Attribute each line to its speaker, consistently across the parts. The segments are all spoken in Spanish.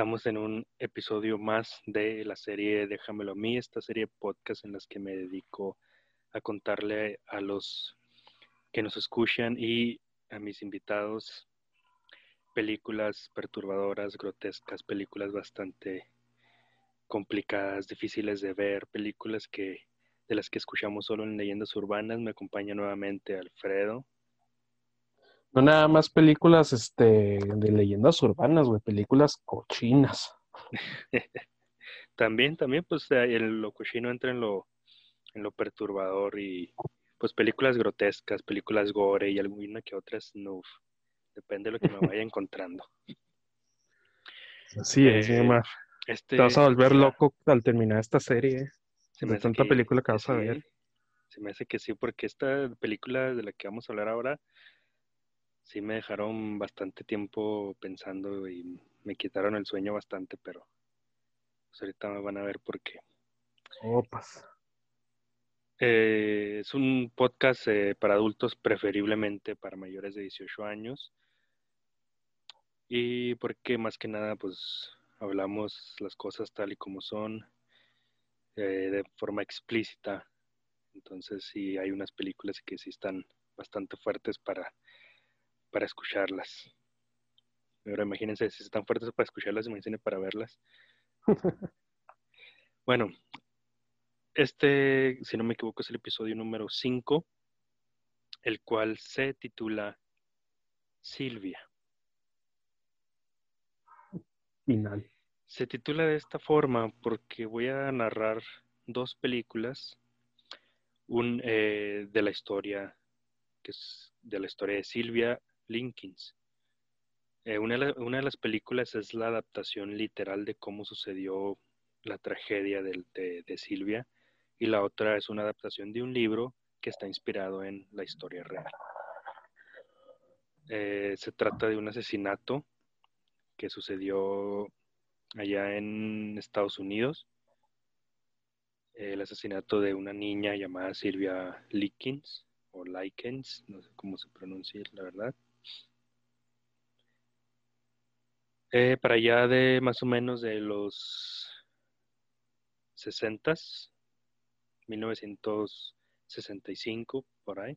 Speaker 1: Estamos en un episodio más de la serie Déjamelo a mí, esta serie de podcast en las que me dedico a contarle a los que nos escuchan y a mis invitados películas perturbadoras, grotescas, películas bastante complicadas, difíciles de ver, películas que de las que escuchamos solo en leyendas urbanas. Me acompaña nuevamente Alfredo.
Speaker 2: No nada más películas este, de leyendas urbanas, güey, películas cochinas.
Speaker 1: también, también, pues el, lo cochino entra en lo, en lo perturbador y pues películas grotescas, películas gore y alguna que otra snuff. Depende de lo que me vaya encontrando.
Speaker 2: Así es, eh, Este, Te vas a volver loco al terminar esta serie. Se me de tanta película que vas a ver.
Speaker 1: Se me hace que sí, porque esta película de la que vamos a hablar ahora sí me dejaron bastante tiempo pensando y me quitaron el sueño bastante, pero pues ahorita me van a ver por qué.
Speaker 2: Opas.
Speaker 1: Eh, es un podcast eh, para adultos, preferiblemente para mayores de 18 años. Y porque más que nada, pues hablamos las cosas tal y como son, eh, de forma explícita. Entonces sí hay unas películas que sí están bastante fuertes para para escucharlas. Ahora imagínense, si están fuertes para escucharlas, imagínense para verlas. bueno, este, si no me equivoco, es el episodio número 5, el cual se titula Silvia.
Speaker 2: Final.
Speaker 1: Se titula de esta forma porque voy a narrar dos películas, un eh, de la historia, que es de la historia de Silvia Linkins. Eh, una, de las películas es la adaptación literal de cómo sucedió la tragedia de, Silvia y la otra es una adaptación de un libro que está inspirado en la historia real. Eh, se trata de un asesinato que sucedió allá en Estados Unidos. El asesinato de una niña llamada Silvia Likens o Likens, no sé cómo se pronuncia la verdad. Eh, para allá de más o menos de los 60, 1965, por ahí.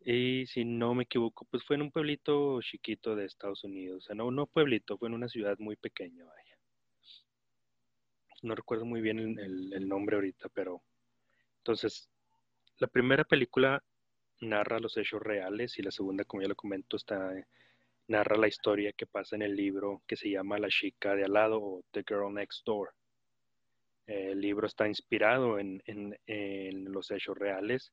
Speaker 1: Y si no me equivoco, pues fue en un pueblito chiquito de Estados Unidos. O sea, no, no pueblito, fue en una ciudad muy pequeña, vaya. No recuerdo muy bien el, el nombre ahorita, pero entonces, la primera película narra los hechos reales y la segunda, como ya lo comento, está narra la historia que pasa en el libro que se llama La chica de al lado o The Girl Next Door. El libro está inspirado en, los hechos reales.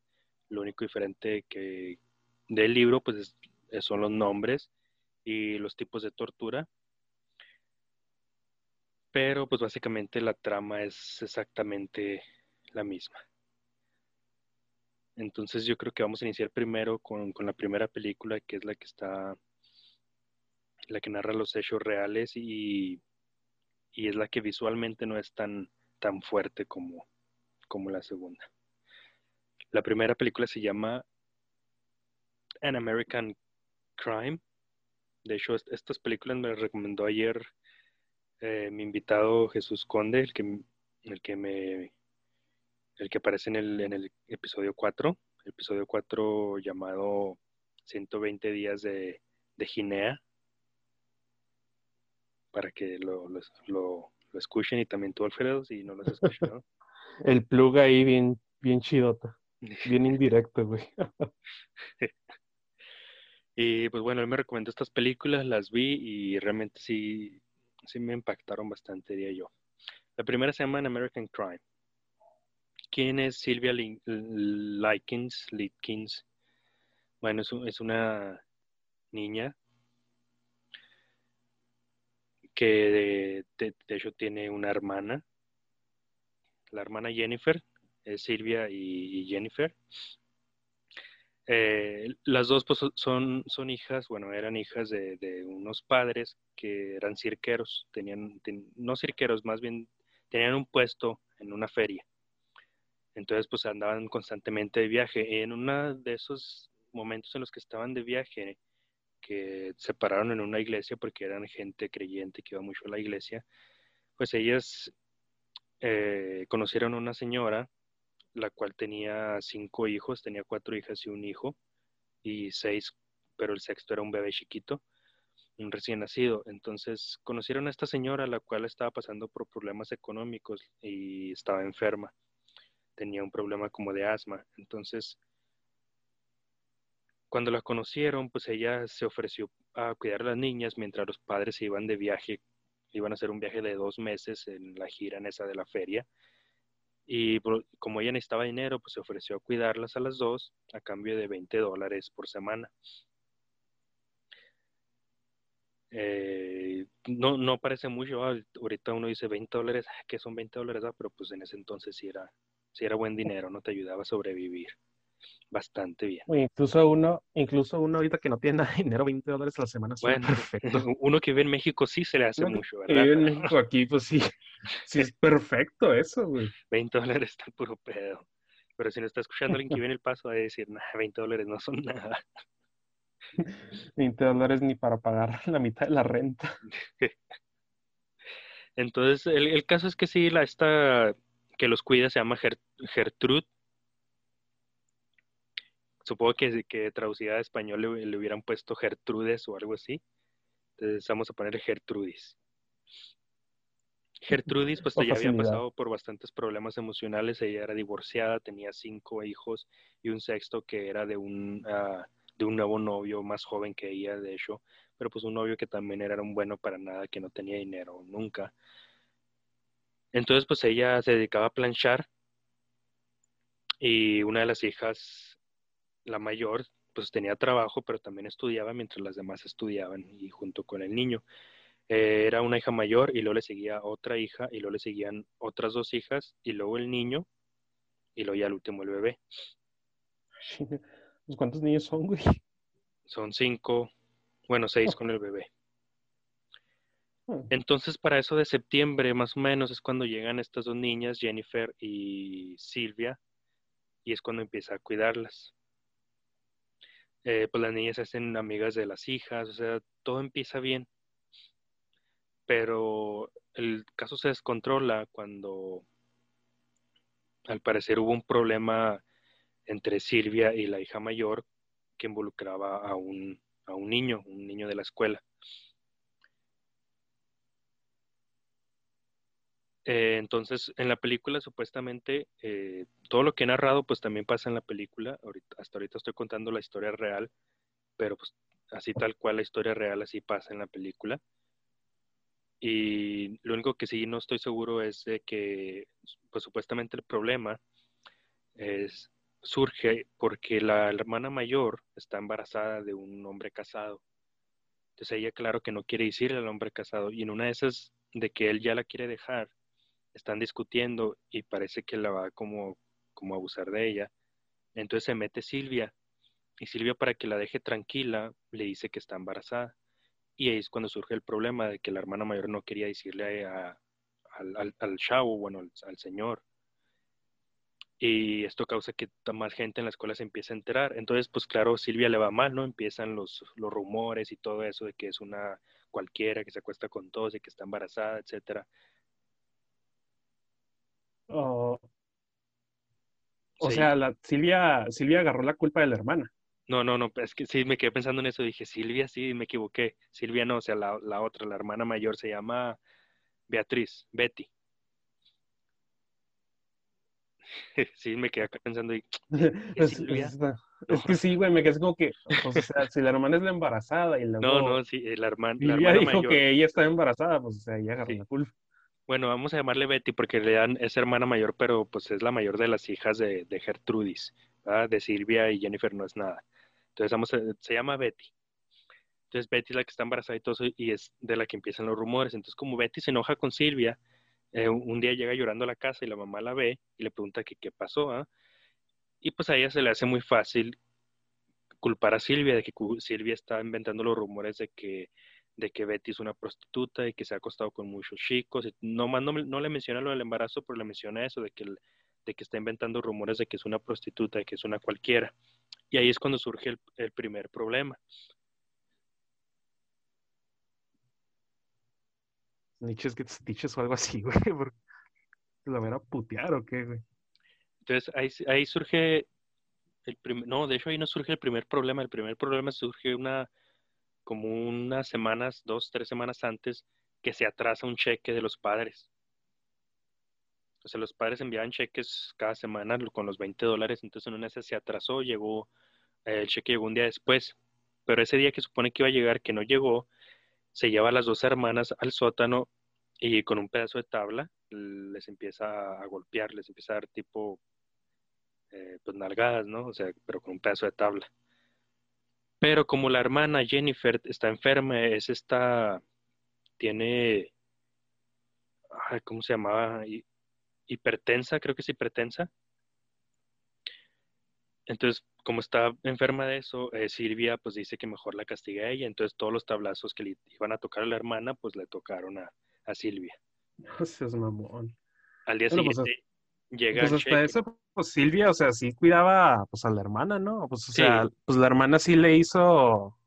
Speaker 1: Lo único diferente que del libro pues son los nombres y los tipos de tortura. Pero pues básicamente la trama es exactamente la misma. Entonces yo creo que vamos a iniciar primero con, con la primera película que es la que está la que narra los hechos reales y, es la que visualmente no es tan, tan fuerte como, como la segunda. La primera película se llama An American Crime. De hecho, estas películas me las recomendó ayer eh, mi invitado Jesús Conde, el que, el que me el que aparece en el, en el episodio 4, el episodio 4 llamado 120 días de, de Ginea, para que lo, lo, escuchen y también tú, Alfredo, si no lo has escuchado.
Speaker 2: El plug ahí bien, bien chidota, bien indirecto, güey.
Speaker 1: y pues bueno, él me recomendó estas películas, las vi y realmente sí, sí me impactaron bastante, diría yo. La primera se llama American Crime. ¿Quién es Silvia Likens? Litkins? Bueno, es, es una niña que de, hecho tiene una hermana, la hermana Jennifer, es Silvia y, Jennifer. Eh, las dos pues, son, son hijas, bueno, eran hijas de, unos padres que eran cirqueros, tenían, no cirqueros, más bien tenían un puesto en una feria. Entonces, pues andaban constantemente de viaje. En uno de esos momentos en los que estaban de viaje, que se pararon en una iglesia porque eran gente creyente que iba mucho a la iglesia, pues ellas eh, conocieron a una señora, la cual tenía cinco hijos, tenía cuatro hijas y un hijo, y seis, pero el sexto era un bebé chiquito, un recién nacido. Entonces conocieron a esta señora, la cual estaba pasando por problemas económicos y estaba enferma. Tenía un problema como de asma. Entonces, cuando la conocieron, pues ella se ofreció a cuidar a las niñas mientras los padres se iban de viaje, iban a hacer un viaje de dos meses en la gira en esa de la feria. Y como ella necesitaba dinero, pues se ofreció a cuidarlas a las dos a cambio de 20 dólares por semana. Eh, no, no parece mucho, ah, ahorita uno dice 20 dólares, ah, que son 20 dólares, ah, pero pues en ese entonces sí era, sí era buen dinero, no te ayudaba a sobrevivir bastante bien.
Speaker 2: incluso uno, incluso uno ahorita que no tiene nada de dinero, 20 dólares a la semana,
Speaker 1: bueno, perfecto. Uno que vive en México sí se le hace mucho, ¿verdad?
Speaker 2: Que vive en México aquí, pues sí, sí es perfecto eso, güey.
Speaker 1: 20 dólares está puro pedo. Pero si no está escuchando alguien que viene el paso, va a decir, nah, 20 dólares no son nada.
Speaker 2: 20 dólares ni para pagar la mitad de la renta.
Speaker 1: Entonces, el, caso es que sí, la esta que los cuida se llama Gertrude Supongo que, que traducida a español le, hubieran puesto Gertrudes o algo así. Entonces vamos a poner Gertrudis. Gertrudis, pues ya había pasado por bastantes problemas emocionales. Ella era divorciada, tenía cinco hijos y un sexto que era de un, ah, de un nuevo novio más joven que ella, de hecho. Pero pues un novio que también era un bueno para nada, que no tenía dinero nunca. Entonces, pues ella se dedicaba a planchar y una de las hijas la mayor pues tenía trabajo, pero también estudiaba mientras las demás estudiaban y junto con el niño. Eh, era una hija mayor y luego le seguía otra hija y luego le seguían otras dos hijas y luego el niño y luego ya el último el bebé.
Speaker 2: ¿Cuántos niños son, güey?
Speaker 1: Son cinco, bueno, seis oh. con el bebé. Oh. Entonces, para eso de septiembre, más o menos, es cuando llegan estas dos niñas, Jennifer y Silvia, y es cuando empieza a cuidarlas. Eh, pues las niñas se hacen amigas de las hijas, o sea, todo empieza bien. Pero el caso se descontrola cuando al parecer hubo un problema entre Silvia y la hija mayor que involucraba a un, a un niño, un niño de la escuela. Eh, entonces, en la película supuestamente eh, todo lo que he narrado pues también pasa en la película. Ahorita, hasta ahorita estoy contando la historia real, pero pues así tal cual la historia real así pasa en la película. Y lo único que sí no estoy seguro es de que pues supuestamente el problema es, surge porque la hermana mayor está embarazada de un hombre casado. Entonces ella claro que no quiere decirle al hombre casado y en una de esas de que él ya la quiere dejar, están discutiendo y parece que la va como, como a abusar de ella. Entonces se mete Silvia y Silvia para que la deje tranquila le dice que está embarazada. Y ahí es cuando surge el problema de que la hermana mayor no quería decirle al, al, chavo, bueno, al, señor. Y esto causa que más gente en la escuela se empiece a enterar. Entonces, pues claro, Silvia le va mal, ¿no? Empiezan los, los rumores y todo eso de que es una cualquiera que se acuesta con todos y que está embarazada, etcétera.
Speaker 2: O sea, la, Silvia, Silvia agarró la culpa de la hermana.
Speaker 1: No, no, no, es que sí me quedé pensando en eso. Dije, Silvia, sí, me equivoqué. Silvia no, o sea, la, la otra, la hermana mayor se llama Beatriz, Betty. sí, me quedé acá pensando y.
Speaker 2: es, es, que sí, güey, me quedé como que, pues, o sea, si la hermana es la embarazada y la.
Speaker 1: No, no, sí, la hermana.
Speaker 2: Silvia dijo que ella estaba embarazada, pues, o sea, ella agarró la culpa.
Speaker 1: Bueno, vamos a llamarle Betty porque le dan, es hermana mayor, pero pues es la mayor de las hijas de, de Gertrudis, de Silvia y Jennifer no es nada. Entonces se llama Betty. Entonces Betty es la que está embarazada y todo eso, y es de la que empiezan los rumores. Entonces como Betty se enoja con Silvia, eh, un día llega llorando a la casa y la mamá la ve y le pregunta qué pasó. ¿ah? Y pues a ella se le hace muy fácil culpar a Silvia de que Silvia está inventando los rumores de que de que Betty es una prostituta y que se ha acostado con muchos chicos. No, más no, no le menciona lo del embarazo, pero le menciona eso, de que, de que está inventando rumores de que es una prostituta, de que es una cualquiera. Y ahí es cuando surge el, el primer problema.
Speaker 2: Niches gets stitches o algo así, güey. ¿La van putear o qué, güey?
Speaker 1: Entonces ahí, ahí surge el primer, no, de hecho ahí no surge el primer problema, el primer problema surge una, como unas semanas, dos, tres semanas antes, que se atrasa un cheque de los padres. O sea, los padres enviaban cheques cada semana con los 20 dólares, entonces en una vez se atrasó, llegó, eh, el cheque llegó un día después, pero ese día que supone que iba a llegar, que no llegó, se lleva a las dos hermanas al sótano y con un pedazo de tabla les empieza a golpear, les empieza a dar tipo, eh, pues nalgadas, ¿no? O sea, pero con un pedazo de tabla. Pero como la hermana Jennifer está enferma, es esta, tiene, ¿cómo se llamaba? Hipertensa, creo que es hipertensa. Entonces, como está enferma de eso, eh, Silvia pues dice que mejor la castigue a ella. Entonces, todos los tablazos que le iban a tocar a la hermana, pues le tocaron a, a Silvia.
Speaker 2: es mamón.
Speaker 1: Al día pues, siguiente llega
Speaker 2: pues hasta eso, pues Silvia, o sea, sí cuidaba pues a la hermana, ¿no? Pues o sea, pues la hermana sí le hizo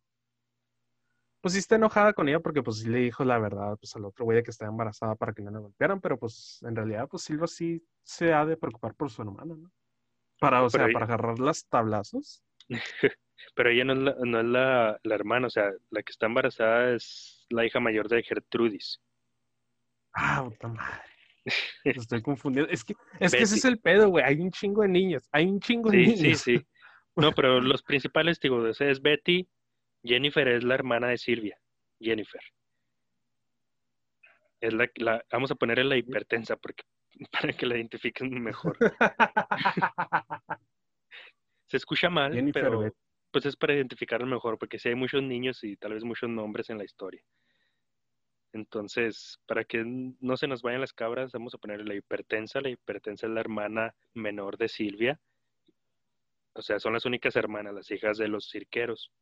Speaker 2: pues sí está enojada con ella porque pues sí le dijo la verdad pues al otro güey de que estaba embarazada para que no la golpearan, pero pues en realidad pues Silvia sí se ha de preocupar por su hermana, ¿no? Para, o sea, para agarrar las tablazos.
Speaker 1: pero ella no es, la, no es la, la, hermana, o sea, la que está embarazada es la hija mayor de Gertrudis.
Speaker 2: Ah, puta madre. Estoy confundido. Es que, es que ese es el pedo, güey. Hay un chingo de niños. Hay un chingo de niños.
Speaker 1: Sí, sí, sí. No, pero los principales, digo, es Betty, Jennifer es la hermana de Silvia. Jennifer. Es la, la vamos a ponerle la hipertensa porque para que la identifiquen mejor. Se escucha mal, pero pues es para identificarlo mejor, porque si hay muchos niños y tal vez muchos nombres en la historia. Entonces, para que no se nos vayan las cabras, vamos a ponerle la hipertensa. La hipertensa es la hermana menor de Silvia. O sea, son las únicas hermanas, las hijas de los cirqueros.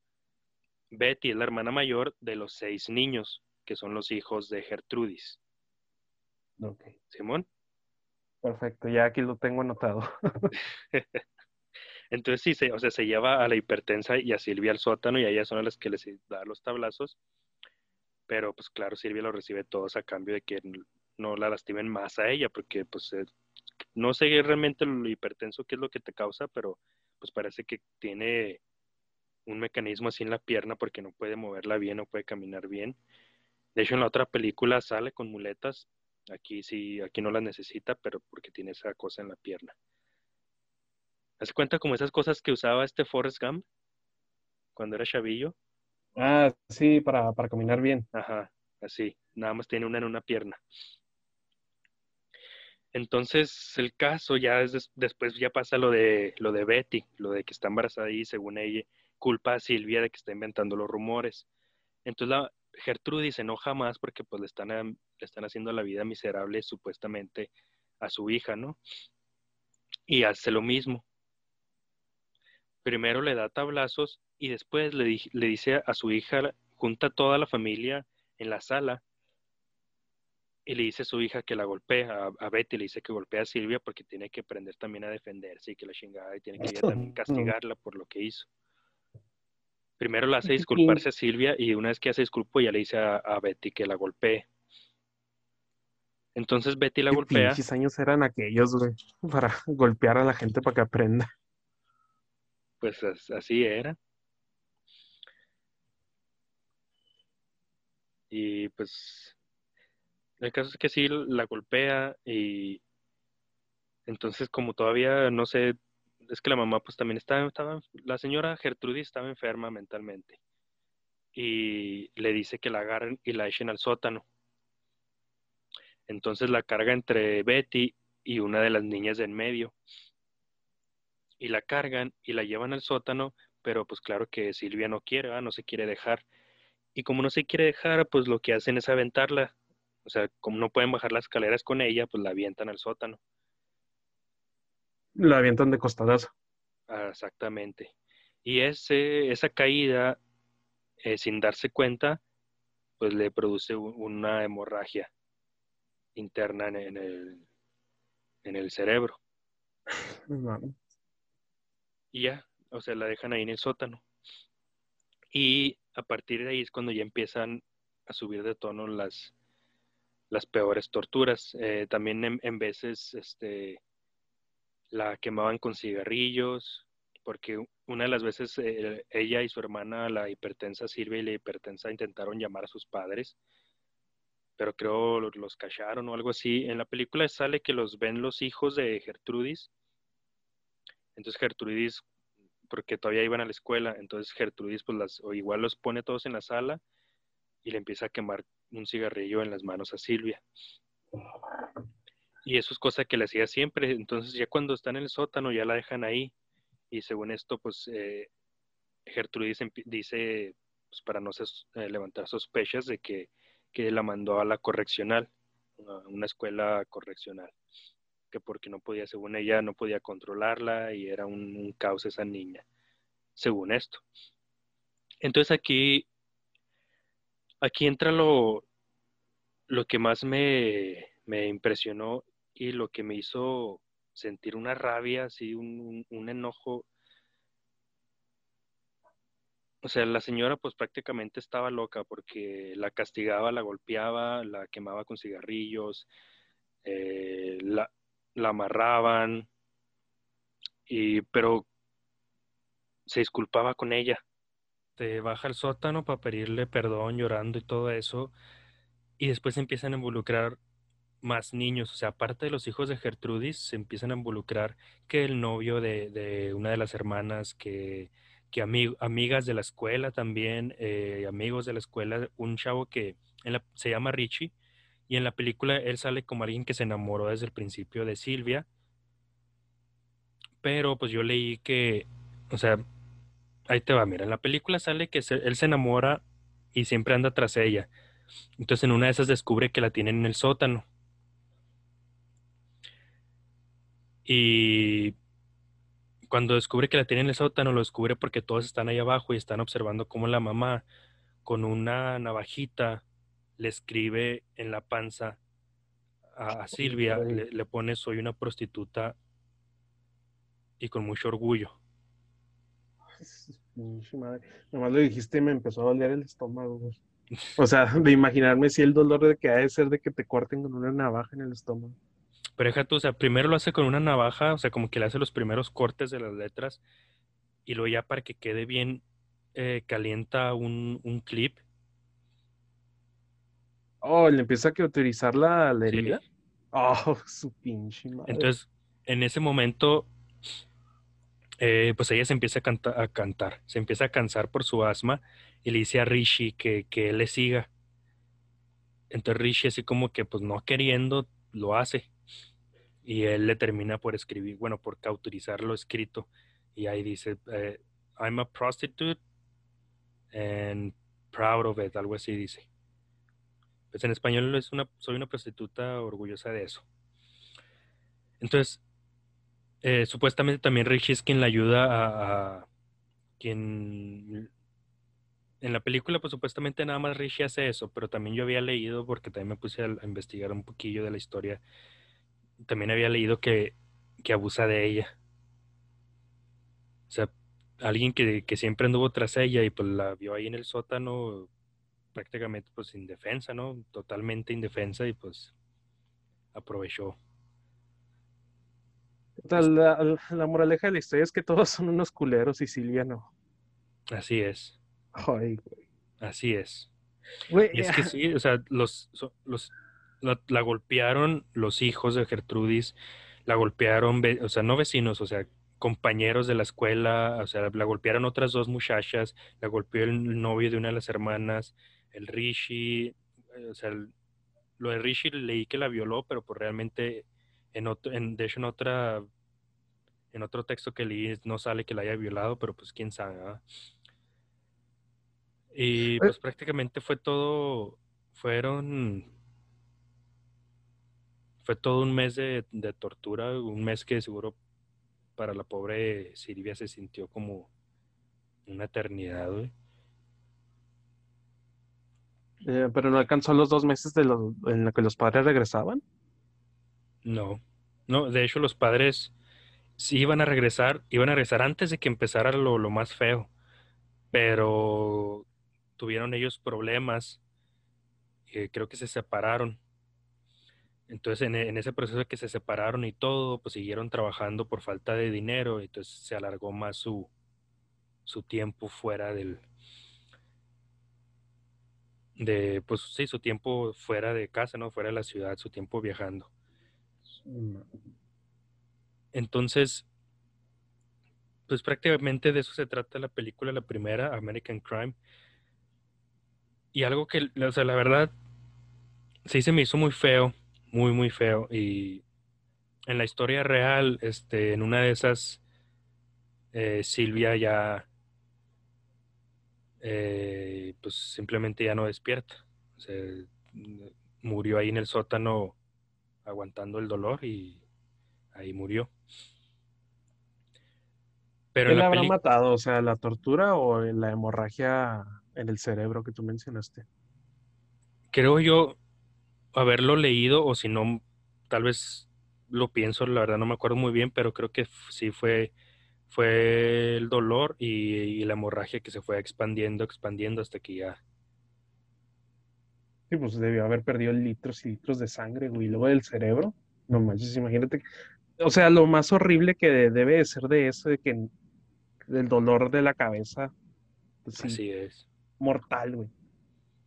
Speaker 1: Betty es la hermana mayor de los seis niños, que son los hijos de Gertrudis.
Speaker 2: Ok.
Speaker 1: Simón.
Speaker 2: Perfecto, ya aquí lo tengo anotado.
Speaker 1: Entonces sí, se, o sea, se lleva a la hipertensa y a Silvia al sótano y a ellas son las que les da los tablazos. Pero pues claro, Silvia lo recibe todos a cambio de que no la lastimen más a ella, porque pues no sé realmente lo hipertenso qué es lo que te causa, pero pues parece que tiene un mecanismo así en la pierna porque no puede moverla bien, no puede caminar bien. De hecho, en la otra película sale con muletas Aquí sí, aquí no la necesita, pero porque tiene esa cosa en la pierna. ¿Hace cuenta como esas cosas que usaba este Forrest Gump cuando era chavillo?
Speaker 2: Ah, sí, para, para caminar bien.
Speaker 1: Ajá, así. Nada más tiene una en una pierna. Entonces, el caso ya es después ya pasa lo de lo de Betty, lo de que está embarazada y según ella culpa a Silvia de que está inventando los rumores. Entonces la, Gertrudis se enoja más porque pues le están, le están haciendo la vida miserable supuestamente a su hija, ¿no? Y hace lo mismo. Primero le da tablazos y después le, le dice a su hija, junta toda la familia en la sala y le dice a su hija que la golpea, a, Betty le dice que golpea a Silvia porque tiene que aprender también a defenderse y que la chingada y tiene que también castigarla por lo que hizo. Primero la hace disculparse a Silvia y una vez que hace disculpo ya le dice a, Betty que la golpee. Entonces Betty la golpea.
Speaker 2: ¿Qué años eran aquellos, güey? Para golpear a la gente para que aprenda.
Speaker 1: Pues así era. Y pues el caso es que sí la golpea y entonces como todavía no sé es que la mamá pues también estaba, la señora Gertrudis estaba enferma mentalmente y le dice que la agarren y la echen al sótano. Entonces la carga entre Betty y una de las niñas de en medio. Y la cargan y la llevan al sótano, pero pues claro que Silvia no quiere, no se quiere dejar. Y como no se quiere dejar, pues lo que hacen es aventarla. O sea, como no pueden bajar las escaleras con ella, pues la avientan al sótano.
Speaker 2: La avientan de costadazo.
Speaker 1: Ah, exactamente. Y ese, esa caída, eh, sin darse cuenta, pues le produce una hemorragia interna en, el, en el cerebro. Y ya, o sea, la dejan ahí en el sótano. Y a partir de ahí es cuando ya empiezan a subir de tono las, las peores torturas. Eh, también en, veces este, la quemaban con cigarrillos, porque una de las veces eh, ella y su hermana, la hipertensa Silvia y la hipertensa, intentaron llamar a sus padres, pero creo los callaron o algo así. En la película sale que los ven los hijos de Gertrudis. Entonces Gertrudis, porque todavía iban a la escuela, entonces Gertrudis pues las, o igual los pone todos en la sala y le empieza a quemar un cigarrillo en las manos a Silvia. Y eso es cosa que le hacía siempre. Entonces ya cuando está en el sótano ya la dejan ahí. Y según esto, pues eh, Gertrudis dice, pues, para no eh, levantar sospechas de que, la mandó a la correccional, a una escuela correccional. Que porque no podía, según ella, no podía controlarla y era un, un caos esa niña. Según esto. Entonces aquí Aquí entra lo, lo que más me, impresionó y lo que me hizo sentir una rabia, así, un, enojo. O sea, la señora pues prácticamente estaba loca porque la castigaba, la golpeaba, la quemaba con cigarrillos, eh, la, la, amarraban, y, pero se disculpaba con ella baja al sótano para pedirle perdón llorando y todo eso. Y después empiezan a involucrar más niños. O sea, aparte de los hijos de Gertrudis, se empiezan a involucrar que el novio de, una de las hermanas, que, que amigas de la escuela también, eh, amigos de la escuela, un chavo que se llama Richie. Y en la película él sale como alguien que se enamoró desde el principio de Silvia. Pero pues yo leí que, o sea, ahí te va, mira, en la película sale que él se enamora y siempre anda tras ella. Entonces en una de esas descubre que la tienen en el sótano. Y cuando descubre que la tienen en el sótano, lo descubre porque todos están ahí abajo y están observando cómo la mamá con una navajita le escribe en la panza a, Silvia, le, le pone soy una prostituta y con mucho orgullo.
Speaker 2: Nomás lo dijiste y me empezó a doler el estómago, O sea, de imaginarme si el dolor de que ha de ser de que te corten con una navaja en el estómago.
Speaker 1: Pero deja tú, o sea, primero lo hace con una navaja, o sea, como que le hace los primeros cortes de las letras y luego ya para que quede bien eh, calienta un, clip.
Speaker 2: Oh, le empieza a utilizar la, herida. Oh, su pinche madre.
Speaker 1: Entonces, en ese momento eh, pues ella se empieza a, cantar, se empieza a cansar por su asma y le dice a Rishi que, él le siga. Entonces Rishi así como que pues no queriendo lo hace y él le termina por escribir, bueno, por cauterizar lo escrito y ahí dice, eh, I'm a prostitute and proud of it, algo así dice. Pues en español es una, soy una prostituta orgullosa de eso. Entonces, eh, supuestamente también Richie es quien la ayuda a, quien en la película, pues supuestamente nada más Richie hace eso, pero también yo había leído, porque también me puse a, investigar un poquillo de la historia, también había leído que, abusa de ella. O sea, alguien que, que, siempre anduvo tras ella y pues la vio ahí en el sótano prácticamente pues indefensa, ¿no? Totalmente indefensa y pues aprovechó.
Speaker 2: La, moraleja de la historia es que todos son unos culeros sicilianos.
Speaker 1: Así es.
Speaker 2: Ay, güey.
Speaker 1: Así es. y es que sí, o sea, los, los la, golpearon los hijos de Gertrudis, la golpearon, o sea, no vecinos, o sea, compañeros de la escuela, o sea, la golpearon otras dos muchachas, la golpeó el novio de una de las hermanas, el Rishi, o sea, lo de Rishi leí que la violó, pero pues realmente en otro, en, de hecho, en otra en otro texto que leí no sale que la haya violado, pero pues quién sabe. Y pues prácticamente fue todo, fueron, fue todo un mes de, tortura, un mes que seguro para la pobre Silvia se sintió como una eternidad,
Speaker 2: eh, pero no alcanzó los dos meses de los, en los que los padres regresaban.
Speaker 1: No, no, de hecho los padres sí iban a regresar, iban a regresar antes de que empezara lo, más feo, pero tuvieron ellos problemas, creo que se separaron Entonces, en, ese proceso de que se separaron y todo, pues siguieron trabajando por falta de dinero, entonces se alargó más su, su tiempo fuera del, de, pues sí, su tiempo fuera de casa, ¿no? Fuera de la ciudad, su tiempo viajando. Entonces, pues prácticamente de eso se trata la película, la primera, American Crime. Y algo que, o sea, la verdad, sí se me hizo muy feo, muy, muy feo. Y en la historia real, este, en una de esas, eh, Silvia ya eh, pues simplemente ya no despierta. murió ahí en el sótano aguantando el dolor y ahí murió.
Speaker 2: Pero ¿Qué la habrá matado? O sea, la tortura o la hemorragia en el cerebro que tú mencionaste.
Speaker 1: Creo yo haberlo leído, o si no, tal vez lo pienso, la verdad no me acuerdo muy bien, pero creo que sí fue fue el dolor y, la hemorragia que se fue expandiendo, expandiendo hasta que ya.
Speaker 2: Sí, pues debió haber perdido litros y litros de sangre, güey. Luego del cerebro. No manches, imagínate. O sea, lo más horrible que debe de ser de eso, de que del dolor de la cabeza.
Speaker 1: Pues Así es.
Speaker 2: Mortal, güey.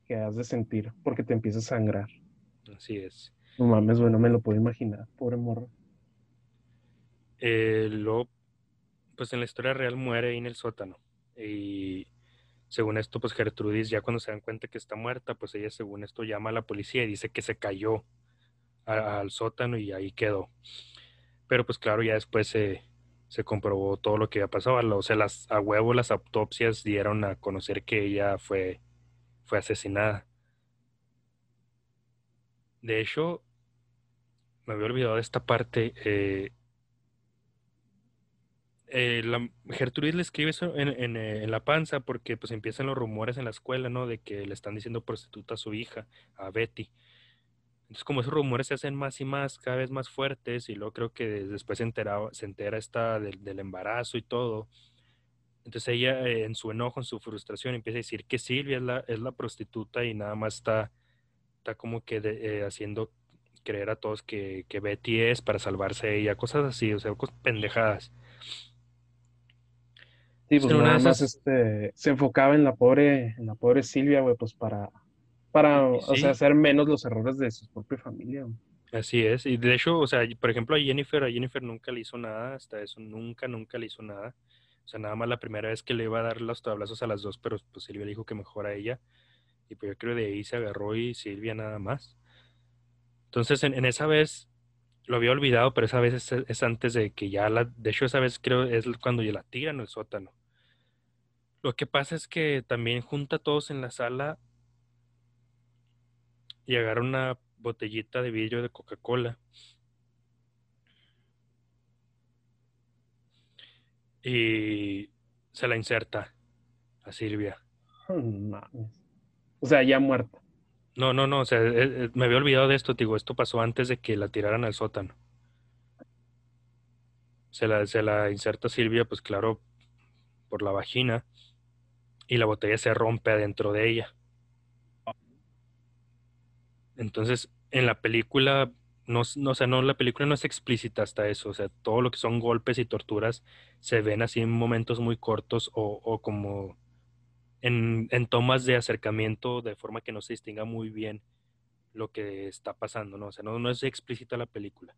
Speaker 2: Que has de sentir porque te empieza a sangrar.
Speaker 1: Así es.
Speaker 2: No mames, güey, no me lo puedo imaginar. Pobre morro.
Speaker 1: Eh, lo pues en la historia real muere ahí en el sótano. Y según esto, pues Gertrudis ya cuando se dan cuenta que está muerta, pues ella según esto llama a la policía y dice que se cayó al sótano y ahí quedó. Pero pues claro, ya después se, comprobó todo lo que había pasado. O sea, las, a huevo las autopsias dieron a conocer que ella fue, fue asesinada. De hecho, me había olvidado de esta parte. Eh, eh, Gertrudis le escribe eso eh, en, la panza porque pues empiezan los rumores en la escuela, ¿no? De que le están diciendo prostituta a su hija, a Betty. Entonces como esos rumores se hacen más y más, cada vez más fuertes y luego creo que después se, se entera esta del, embarazo y todo. Entonces ella eh, en su enojo, en su frustración empieza a decir que Silvia es la, es la prostituta y nada más está, está como que haciendo creer a todos que, que Betty es para salvarse ella, cosas así, o sea, cosas pendejadas.
Speaker 2: Sí, pues nada más este, se enfocaba en la pobre, en la pobre Silvia, güey, pues para, para, o sea, hacer menos los errores de su propia familia.
Speaker 1: Así es, y de hecho, o sea, por ejemplo, a Jennifer, a Jennifer nunca le hizo nada, hasta eso, nunca, nunca le hizo nada. O sea, nada más la primera vez que le iba a dar los tablazos a las dos, pero pues Silvia le dijo que mejor a ella. Y pues yo creo de ahí se agarró y Silvia nada más. Entonces, en, esa vez, lo había olvidado, pero esa vez es, es, antes de que ya la, de hecho esa vez creo es cuando ya la tiran el sótano. Lo que pasa es que también junta a todos en la sala y agarra una botellita de vidrio de Coca-Cola. Y se la inserta a Silvia.
Speaker 2: O sea, ya muerta.
Speaker 1: No, no, no, o sea, eh, eh, me había olvidado de esto, digo, esto pasó antes de que la tiraran al sótano. Se la, se la inserta Silvia, pues claro, por la vagina y la botella se rompe adentro de ella. Entonces, en la película, no, no, o sea, no, la película no es explícita hasta eso, o sea, todo lo que son golpes y torturas se ven así en momentos muy cortos o, o como en, en, tomas de acercamiento de forma que no se distinga muy bien lo que está pasando, ¿no? O sea, no, no es explícita la película.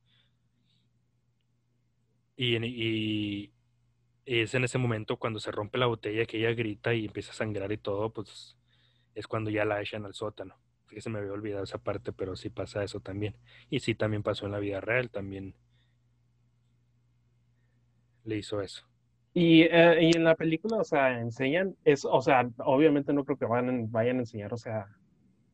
Speaker 1: Y, y, es en ese momento cuando se rompe la botella que ella grita y empieza a sangrar y todo, pues es cuando ya la echan al sótano. Fíjese, me había olvidado esa parte, pero sí pasa eso también. Y sí, también pasó en la vida real, también le hizo eso.
Speaker 2: Y, eh, y en la película, o sea, enseñan, es, o sea, obviamente no creo que vayan, vayan a enseñar, o sea,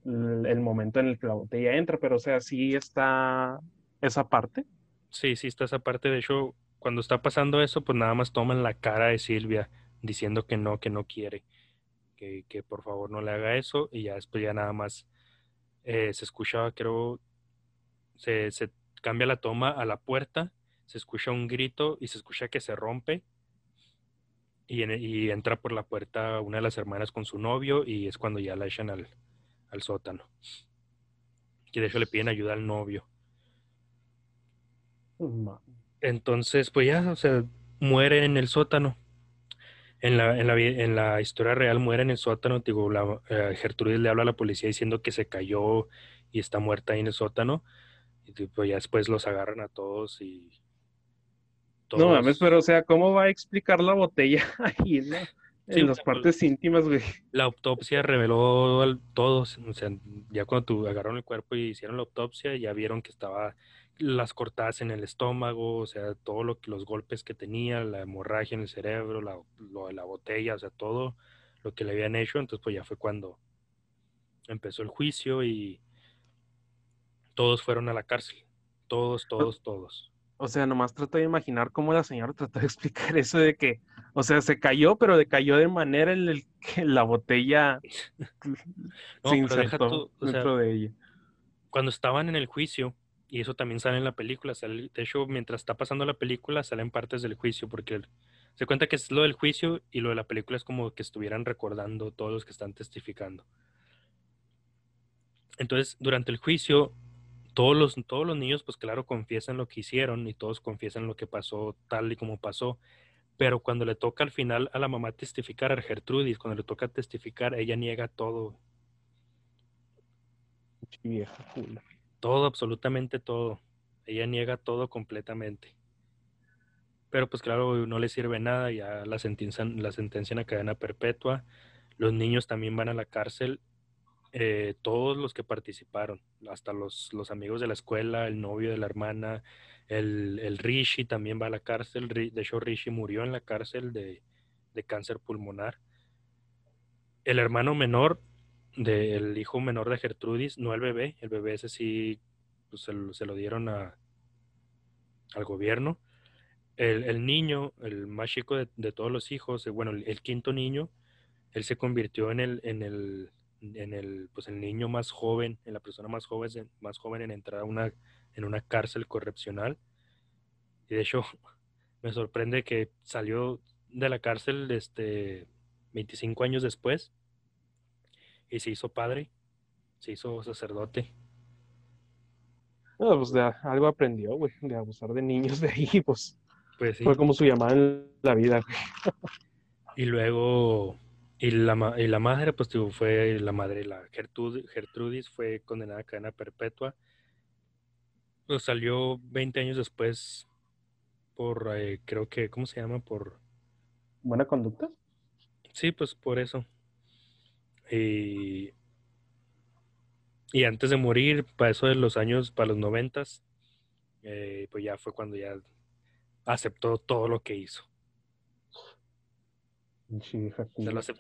Speaker 2: el, el momento en el que la botella entra, pero o sea, sí está esa parte.
Speaker 1: Sí, sí está esa parte. De hecho, cuando está pasando eso, pues nada más toman la cara de Silvia diciendo que no, que no quiere, que, que por favor no le haga eso y ya después ya nada más eh, se escucha, creo, se, se cambia la toma a la puerta, se escucha un grito y se escucha que se rompe y, y, entra por la puerta una de las hermanas con su novio y es cuando ya la echan al, al sótano. Y de hecho le piden ayuda al novio. Entonces, pues ya, o sea, muere en el sótano. En la, en la, en la historia real muere en el sótano. Digo, la, eh, Gertrudis le habla a la policía diciendo que se cayó y está muerta ahí en el sótano. Y pues ya después los agarran a todos y.
Speaker 2: No mames, pero o sea, ¿cómo va a explicar la botella ahí, no? en las partes íntimas, güey.
Speaker 1: La autopsia reveló todo. O sea, ya cuando tu agarraron el cuerpo y hicieron la autopsia, ya vieron que estaba las cortadas en el estómago, o sea, todos lo, los golpes que tenía, la hemorragia en el cerebro, la, lo de la botella, o sea, todo lo que le habían hecho. Entonces, pues ya fue cuando empezó el juicio y todos fueron a la cárcel. Todos, todos, todos.
Speaker 2: O sea, nomás trato de imaginar cómo la señora trató de explicar eso de que, o sea, se cayó, pero decayó de manera en el que la botella
Speaker 1: no, se insertó dentro de ella. Cuando estaban en el juicio, y eso también sale en la película, de hecho, mientras está pasando la película, salen partes del juicio, porque se cuenta que es lo del juicio y lo de la película es como que estuvieran recordando todos los que están testificando. Entonces, durante el juicio, todos los, todos los niños, pues claro, confiesan lo que hicieron y todos confiesan lo que pasó tal y como pasó. Pero cuando le toca al final a la mamá testificar, a Gertrudis, cuando le toca testificar, ella niega todo. Todo, absolutamente todo. Ella niega todo completamente. Pero pues claro, no le sirve nada, ya la sentencian, la sentencian a cadena perpetua. Los niños también van a la cárcel eh, todos los que participaron, hasta los, los, amigos de la escuela, el novio de la hermana, el, el, Rishi también va a la cárcel. De hecho, Rishi murió en la cárcel de, de cáncer pulmonar. El hermano menor del hijo menor de Gertrudis, no el bebé, el bebé ese sí pues, se, se, lo dieron a, al gobierno. El, el, niño, el más chico de, de todos los hijos, eh, bueno, el, el, quinto niño, él se convirtió en el, en el en el, pues el niño más joven, en la persona más joven, más joven en entrar a una, en una cárcel correccional. Y de hecho, me sorprende que salió de la cárcel este, 25 años después y se hizo padre, se hizo sacerdote.
Speaker 2: No, pues de algo aprendió, güey, de abusar de niños de ahí, pues. pues Fue como su llamada en la vida,
Speaker 1: Y luego y la, y la madre, pues fue la madre, la Gertrudis, fue condenada a cadena perpetua. Pues salió 20 años después por, eh, creo que, ¿cómo se llama? Por...
Speaker 2: ¿Buena conducta?
Speaker 1: Sí, pues por eso. Y, y antes de morir, para eso de los años, para los noventas, eh, pues ya fue cuando ya aceptó todo lo que hizo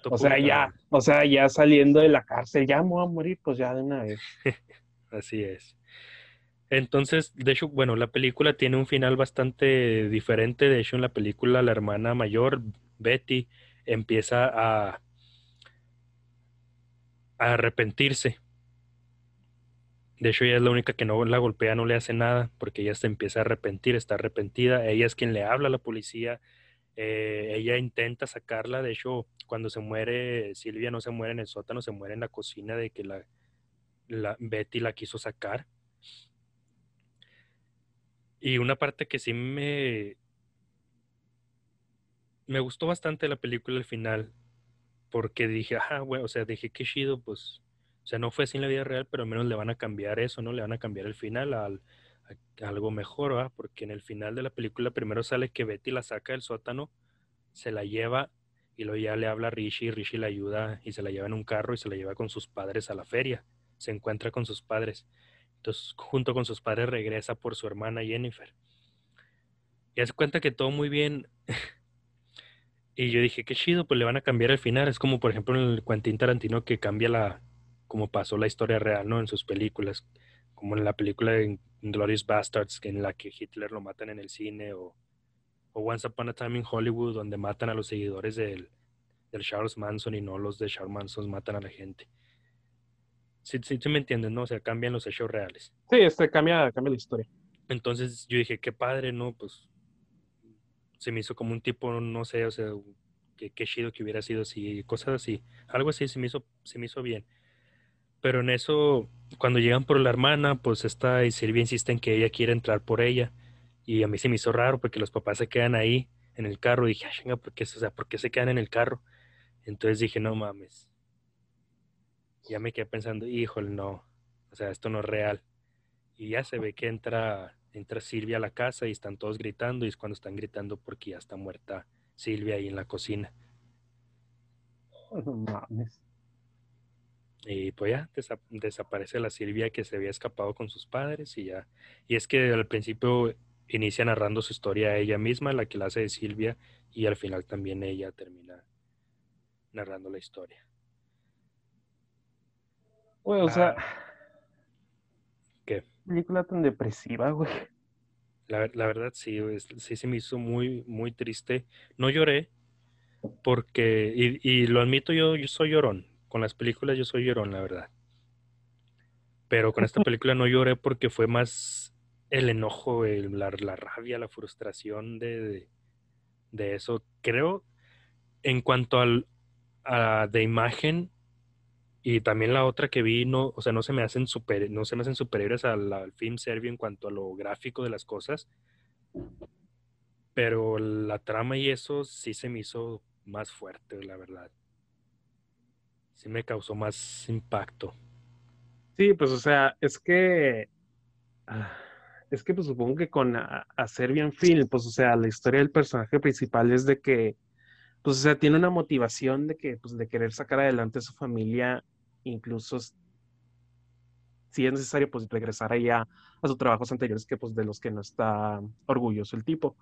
Speaker 2: o sea, ya, o sea, ya saliendo de la cárcel, ya me voy a morir, pues ya de una vez.
Speaker 1: Así es. Entonces, de hecho, bueno, la película tiene un final bastante diferente. De hecho, en la película, la hermana mayor, Betty, empieza a, a arrepentirse. De hecho, ella es la única que no la golpea, no le hace nada, porque ella se empieza a arrepentir, está arrepentida. Ella es quien le habla a la policía eh, ella intenta sacarla, de hecho, cuando se muere, Silvia no se muere en el sótano, se muere en la cocina de que la, Betty la quiso sacar. Y una parte que sí me, me gustó bastante la película al final, porque dije, ah, bueno, o sea, dije, qué chido, pues, o sea, no fue así en la vida real, pero al menos le van a cambiar eso, ¿no? Le van a cambiar el final al, algo mejor, ¿va? Porque en el final de la película primero sale que Betty la saca del sótano, se la lleva y luego ya le habla a Rishi, Rishi la ayuda y se la lleva en un carro y se la lleva con sus padres a la feria. Se encuentra con sus padres. Entonces, junto con sus padres regresa por su hermana Jennifer. Y hace cuenta que todo muy bien. y yo dije, qué chido, pues le van a cambiar el final. Es como, por ejemplo, en el Quentin Tarantino que cambia la, como pasó la historia real, ¿no? En sus películas. Como en la película de Glorious Bastards, en la que Hitler lo matan en el cine, o, Once Upon a Time in Hollywood, donde matan a los seguidores del, Charles Manson y no los de Charles Manson matan a la gente. Sí, sí, me entienden, ¿no? O sea, cambian los hechos reales.
Speaker 2: Sí, este cambia, cambia la historia.
Speaker 1: Entonces yo dije, qué padre, ¿no? Pues se me hizo como un tipo, no sé, o sea, qué, chido que hubiera sido así, cosas así. Algo así se me hizo, se me hizo bien. Pero en eso, cuando llegan por la hermana, pues esta Silvia insiste en que ella quiere entrar por ella, Y a mí se me hizo raro porque los papás se quedan ahí en el carro. Y dije, ah, ¿por qué, o sea, ¿por qué se quedan en el carro? Entonces dije, no mames. Ya me quedé pensando, híjole, no. O sea, esto no es real. Y ya se ve que entra, entra Silvia a la casa y están todos gritando. Y es cuando están gritando porque ya está muerta Silvia ahí en la cocina.
Speaker 2: No mames.
Speaker 1: Y pues ya desaparece la Silvia que se había escapado con sus padres y ya. Y es que al principio inicia narrando su historia a ella misma, la que la hace de Silvia, y al final también ella termina narrando la historia.
Speaker 2: Güey, o sea. Película tan depresiva, güey.
Speaker 1: La, verdad sí, sí se me hizo muy, muy triste. No lloré, porque, y, lo admito, yo, yo soy llorón. Con las películas yo soy llorón, la verdad. Pero con esta película no lloré porque fue más el enojo, la, rabia, la frustración de, de, eso. Creo, en cuanto al, a, de imagen, y también la otra que vi, no, o sea, no se me hacen super, no se me hacen superiores al, film serbio en cuanto a lo gráfico de las cosas. Pero la trama y eso sí se me hizo más fuerte, la verdad. Sí me causó más impacto.
Speaker 2: Sí, pues o sea, es que ah, es que pues supongo que con hacer bien film, pues o sea, la historia del personaje principal es de que pues o sea, tiene una motivación de que pues de querer sacar adelante a su familia, incluso si es necesario pues regresar allá a sus trabajos anteriores que pues de los que no está orgulloso el tipo.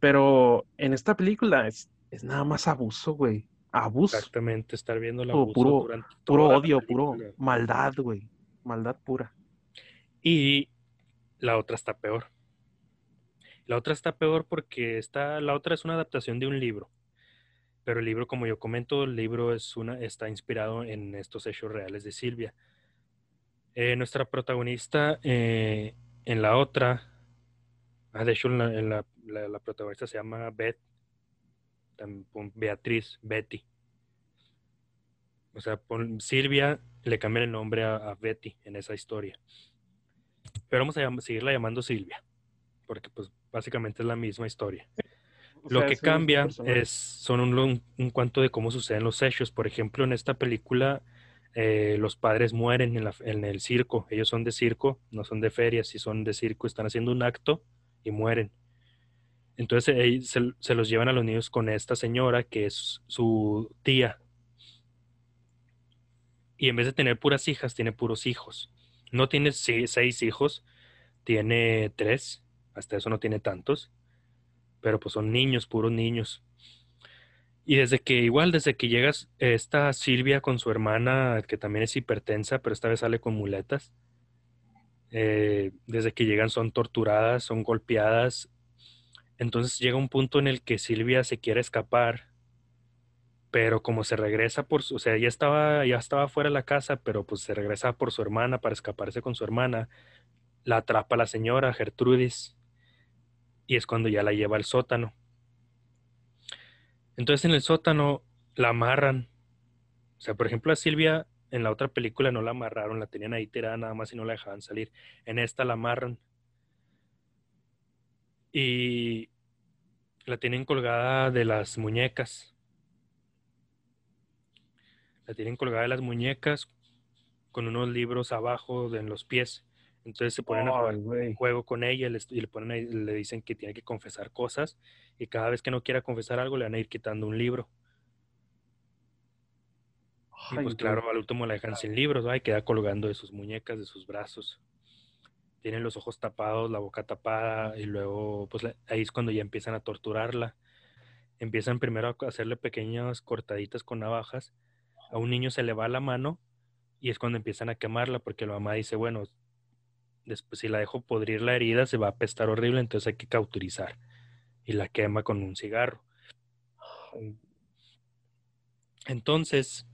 Speaker 2: Pero en esta película es es nada más abuso, güey. Abuso.
Speaker 1: Exactamente, estar viendo
Speaker 2: la abuso puro, puro odio, puro maldad, güey. Maldad pura.
Speaker 1: Y la otra está peor. La otra está peor porque está, la otra es una adaptación de un libro. Pero el libro, como yo comento, el libro es una, está inspirado en estos hechos reales de Silvia. Eh, nuestra protagonista eh, en la otra, ah, de hecho la, la protagonista se llama Beth, Beatriz, Betty. O sea, Silvia le cambia el nombre a, Betty en esa historia. Pero vamos a seguirla llamando Silvia, porque pues básicamente es la misma historia. Lo que cambia es, son un, un, cuanto de cómo suceden los hechos. Por ejemplo, en esta película eh, los padres mueren en, en, el circo. Ellos son de circo, no son de feria. Si son de circo, están haciendo un acto y mueren. Entonces se, los llevan a los niños con esta señora que es su tía. Y en vez de tener puras hijas, tiene puros hijos. No tiene seis hijos, tiene tres. Hasta eso no tiene tantos. Pero pues son niños, puros niños. Y desde que, igual, desde que llegas, esta Silvia con su hermana, que también es hipertensa, pero esta vez sale con muletas. Eh, desde que llegan son torturadas, son golpeadas, entonces llega un punto en el que Silvia se quiere escapar, pero como se regresa por su, o sea, ya estaba, ya estaba fuera de la casa, pero pues se regresa por su hermana para escaparse con su hermana, la atrapa la señora Gertrudis y es cuando ya la lleva al sótano. Entonces en el sótano la amarran. O sea, por ejemplo, a Silvia en la otra película no la amarraron, la tenían ahí tirada nada más y no la dejaban salir. En esta la amarran. Y la tienen colgada de las muñecas. La tienen colgada de las muñecas con unos libros abajo en los pies. Entonces se ponen a jugar un juego con ella y le, ponen le dicen que tiene que confesar cosas y cada vez que no quiera confesar algo le van a ir quitando un libro. y pues claro, al último la dejan sin libros, y queda colgando de sus muñecas, de sus brazos tienen los ojos tapados, la boca tapada y luego pues ahí es cuando ya empiezan a torturarla. Empiezan primero a hacerle pequeñas cortaditas con navajas. A un niño se le va la mano y es cuando empiezan a quemarla porque la mamá dice, bueno, después si la dejo podrir la herida se va a apestar horrible, entonces hay que cauterizar. Y la quema con un cigarro. Entonces,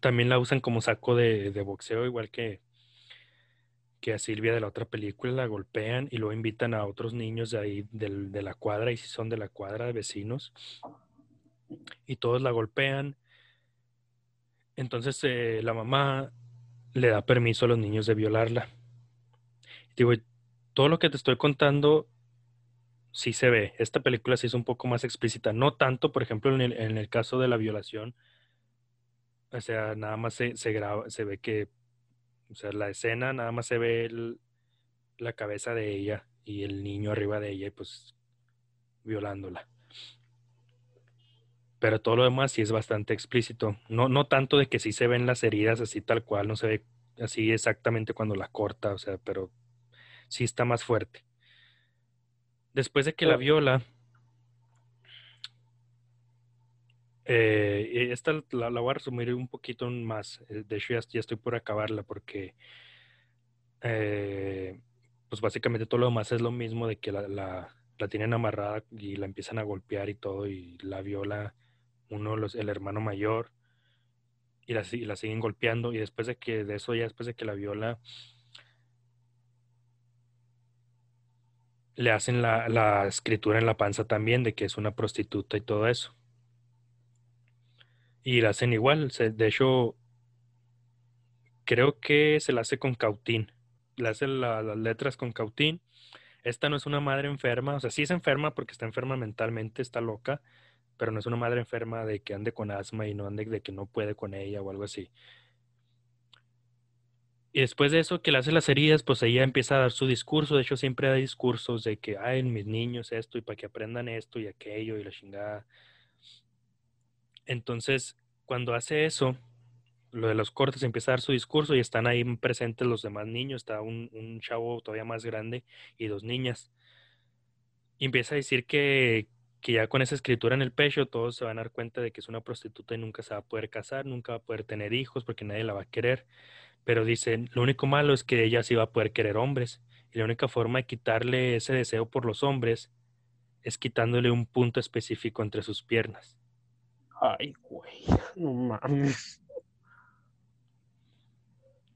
Speaker 1: también la usan como saco de boxeo, igual que que a Silvia de la otra película la golpean y luego invitan a otros niños de ahí de la cuadra, y si son de la cuadra de vecinos, y todos la golpean. Entonces eh, la mamá le da permiso a los niños de violarla. Digo, todo lo que te estoy contando sí se ve. Esta película sí es un poco más explícita. No tanto, por ejemplo, en el, en el caso de la violación. O sea, nada más se, se graba, se ve que, o sea, la escena nada más se ve la cabeza de ella y el niño arriba de ella y pues violándola. Pero todo lo demás sí es bastante explícito. No, no tanto de que sí se ven las heridas así tal cual, no se ve así exactamente cuando la corta, o sea, pero sí está más fuerte. Después de que la viola, eh, esta la, voy a resumir un poquito más. Eh, de hecho, ya, estoy por acabarla porque, eh, pues básicamente todo lo demás es lo mismo de que la, la, tienen amarrada y la empiezan a golpear y todo y la viola uno, los, el hermano mayor y la, y la siguen golpeando y después de que, de eso ya después de que la viola le hacen la, escritura en la panza también de que es una prostituta y todo eso. Y la hacen igual. de hecho, creo que se la hace con cautín. Le hacen las letras con cautín. Esta no es una madre enferma. O sea, sí es enferma porque está enferma mentalmente, está loca. Pero no es una madre enferma de que ande con asma y no ande de que no puede con ella o algo así. Y después de eso, que le hace las heridas, pues ella empieza a dar su discurso. De hecho, siempre da discursos de que, ay, mis niños esto y para que aprendan esto y aquello y la chingada. Entonces, cuando hace eso, lo de los cortes empieza a dar su discurso y están ahí presentes los demás niños. Está un, un chavo todavía más grande y dos niñas. Y empieza a decir que, que ya con esa escritura en el pecho todos se van a dar cuenta de que es una prostituta y nunca se va a poder casar, nunca va a poder tener hijos porque nadie la va a querer. Pero dicen, lo único malo es que ella sí va a poder querer hombres. Y la única forma de quitarle ese deseo por los hombres es quitándole un punto específico entre sus piernas.
Speaker 2: Ay, güey, no mames.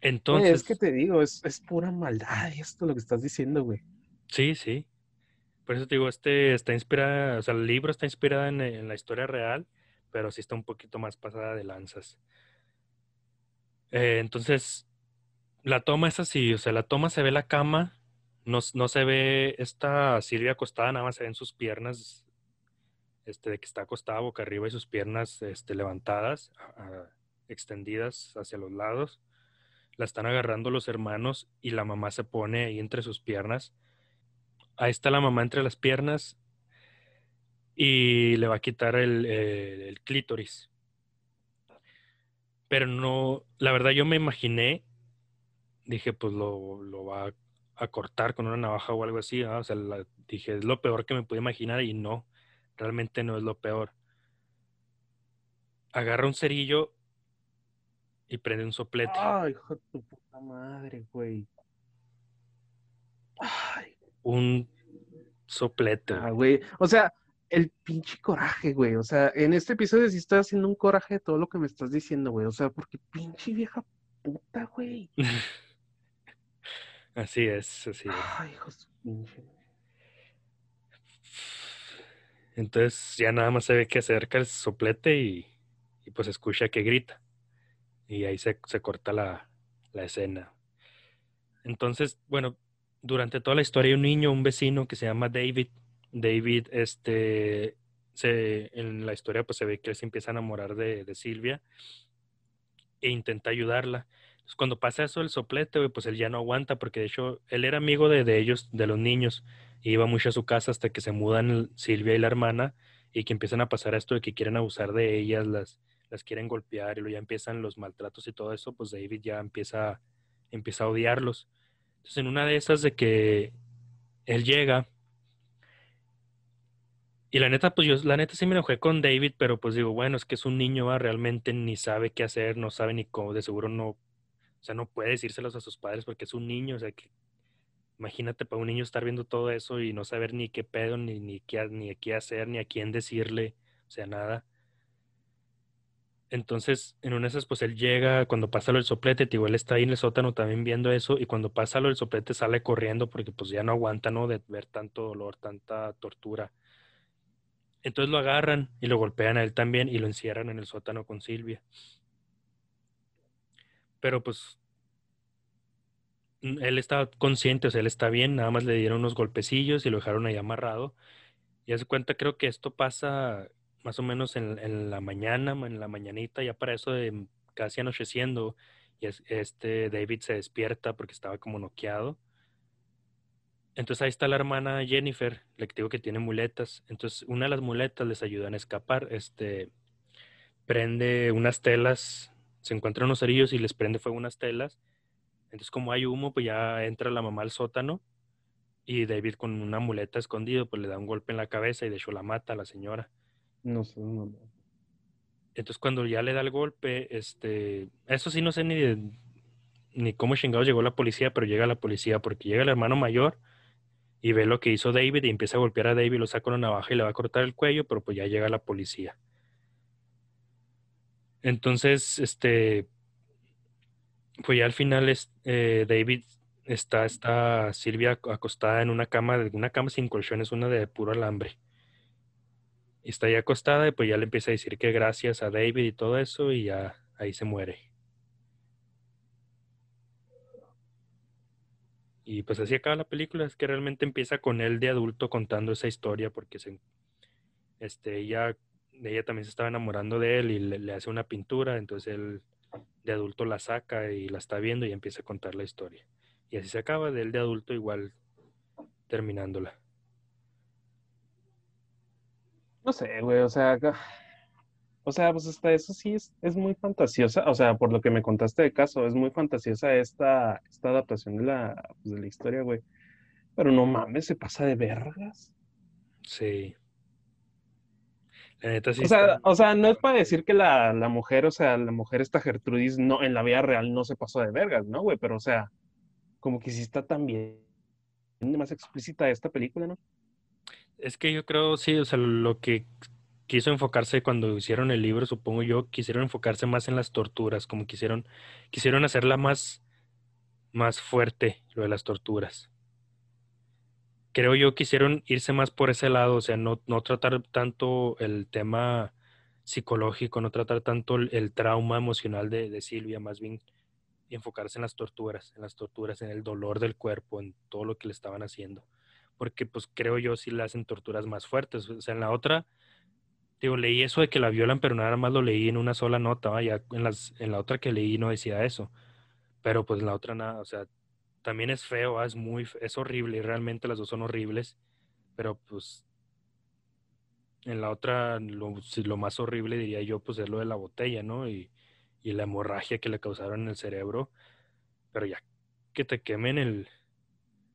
Speaker 1: Entonces.
Speaker 2: es que te digo, es, pura maldad esto lo que estás diciendo, güey.
Speaker 1: Sí, sí. Por eso te digo, este está inspirado, o sea, el libro está inspirado en, en, la historia real, pero sí está un poquito más pasada de lanzas. Eh, entonces, la toma es así, o sea, la toma se ve la cama, no, se ve esta Silvia acostada, nada más se ven sus piernas, este, de que está acostada boca arriba y sus piernas este, levantadas, extendidas hacia los lados. La están agarrando los hermanos y la mamá se pone ahí entre sus piernas. Ahí está la mamá entre las piernas y le va a quitar el clítoris. Pero no, la verdad yo me imaginé, dije, pues lo, lo va a, cortar con una navaja o algo así, o sea, dije, es lo peor que me pude imaginar y no, realmente no es lo peor. Agarra un cerillo y prende un soplete.
Speaker 2: Ay, hijo de tu puta madre, güey.
Speaker 1: Ay. Un soplete.
Speaker 2: Ah, güey. O sea, el pinche coraje, güey. O sea, en este episodio sí estoy haciendo un coraje de todo lo que me estás diciendo, güey. O sea, porque pinche vieja puta, güey.
Speaker 1: así es, así es.
Speaker 2: Ay, hijo pinche.
Speaker 1: Entonces ya nada más se ve que acerca el soplete y, y pues escucha que grita. Y ahí se, se corta la, la escena. Entonces, bueno, durante toda la historia hay un niño, un vecino que se llama David, David, este, se, en la historia pues se ve que él se empieza a enamorar de, Silvia e intenta ayudarla. Cuando pasa eso el soplete, pues él ya no aguanta porque de hecho él era amigo de, ellos, de los niños, y iba mucho a su casa hasta que se mudan Silvia y la hermana y que empiezan a pasar esto de que quieren abusar de ellas, las, las quieren golpear y luego ya empiezan los maltratos y todo eso, pues David ya empieza, empieza a odiarlos. Entonces en una de esas de que él llega y la neta, pues yo, la neta sí me enojé con David, pero pues digo, bueno, es que es un niño, realmente ni sabe qué hacer, no sabe ni cómo, de seguro no, o sea, no puede decírselos a sus padres porque es un niño, o sea, que imagínate para un niño estar viendo todo eso y no saber ni qué pedo, ni, ni, qué, ni qué hacer, ni a quién decirle, o sea, nada. Entonces, en una de esas, pues él llega, cuando pasa lo del soplete, digo, él está ahí en el sótano también viendo eso, y cuando pasa lo del soplete sale corriendo porque pues ya no aguanta, ¿no? De ver tanto dolor, tanta tortura. Entonces lo agarran y lo golpean a él también y lo encierran en el sótano con Silvia. Pero pues él estaba consciente, o sea, él está bien, nada más le dieron unos golpecillos y lo dejaron ahí amarrado. Y hace cuenta, creo que esto pasa más o menos en, la mañana, en la mañanita, ya para eso casi anocheciendo, y este David se despierta porque estaba como noqueado. Entonces ahí está la hermana Jennifer, le digo que tiene muletas. Entonces una de las muletas les ayuda a escapar. Este prende unas telas, se encuentran unos cerillos y les prende fuego unas telas. Entonces como hay humo, pues ya entra la mamá al sótano y David con una muleta escondido, pues le da un golpe en la cabeza y de hecho la mata a la señora.
Speaker 2: No sé, no,
Speaker 1: Entonces cuando ya le da el golpe, este, eso sí no sé ni ni cómo chingados llegó la policía, pero llega la policía porque llega el hermano mayor y ve lo que hizo David y empieza a golpear a David, lo saca con una navaja y le va a cortar el cuello, pero pues ya llega la policía. Entonces, este, pues ya al final es, eh, David está, está Silvia acostada en una cama, una cama sin colchones, una de puro alambre. Y está ahí acostada y pues ya le empieza a decir que gracias a David y todo eso y ya ahí se muere. Y pues así acaba la película, es que realmente empieza con él de adulto contando esa historia porque se, este, ella, ella también se estaba enamorando de él y le, hace una pintura, entonces él de adulto la saca y la está viendo y empieza a contar la historia. Y así se acaba de él de adulto igual terminándola.
Speaker 2: No sé, güey, o sea, o sea, pues hasta eso sí es, es, muy fantasiosa, o sea, por lo que me contaste de caso, es muy fantasiosa esta, esta adaptación de la, pues, de la historia, güey. Pero no mames, se pasa de vergas.
Speaker 1: Sí. La neta sí.
Speaker 2: O sea, o sea, no es para decir que la, la, mujer, o sea, la mujer esta Gertrudis no, en la vida real no se pasó de vergas, ¿no, güey? Pero, o sea, como que sí está también más explícita esta película, ¿no?
Speaker 1: Es que yo creo, sí, o sea, lo que quiso enfocarse cuando hicieron el libro, supongo yo, quisieron enfocarse más en las torturas, como quisieron, quisieron hacerla más, más fuerte, lo de las torturas. Creo yo quisieron irse más por ese lado, o sea, no, no tratar tanto el tema psicológico, no tratar tanto el, trauma emocional de, de, Silvia, más bien enfocarse en las torturas, en las torturas, en el dolor del cuerpo, en todo lo que le estaban haciendo. Porque pues creo yo sí le hacen torturas más fuertes. O sea, en la otra, Digo, leí eso de que la violan, pero nada más lo leí en una sola nota, vaya, en, las, en la otra que leí no decía eso. Pero pues la otra nada, o sea, también es feo, es muy, es horrible, y realmente las dos son horribles, pero pues en la otra, lo, lo más horrible diría yo, pues es lo de la botella, ¿no? Y, y la hemorragia que le causaron en el cerebro, pero ya que te quemen el,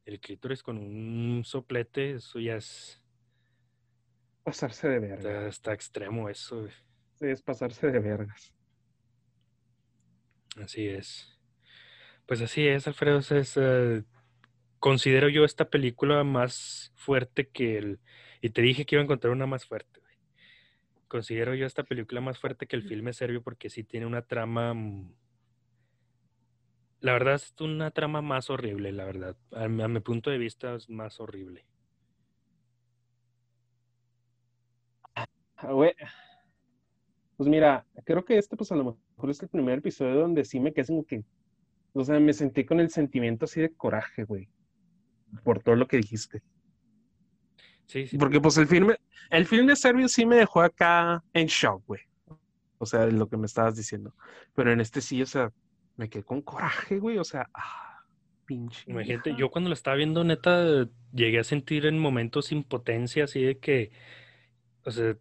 Speaker 1: el clítoris con un soplete, eso ya es
Speaker 2: Pasarse de verga.
Speaker 1: Está, extremo eso.
Speaker 2: Sí, es pasarse de vergas.
Speaker 1: Así es. Pues así es, Alfredo. Es, eh, considero yo esta película más fuerte que el... Y te dije que iba a encontrar una más fuerte. Considero yo esta película más fuerte que el filme serbio porque sí tiene una trama... Mm, la verdad es una trama más horrible, la verdad. a mi punto de vista es más horrible.
Speaker 2: Pues mira, creo que este, pues a lo mejor es el primer episodio donde sí me quedé como que, o sea, me sentí con el sentimiento así de coraje, güey, por todo lo que dijiste.
Speaker 1: Sí, sí.
Speaker 2: Porque pues el filme, el film de Serbia sí me dejó acá en shock, güey. O sea, lo que me estabas diciendo. Pero en este sí, o sea, me quedé con coraje, güey. O sea, ah, pinche.
Speaker 1: Imagínate, yo cuando lo estaba viendo, neta, llegué a sentir en momentos impotencia, así de que, o sea,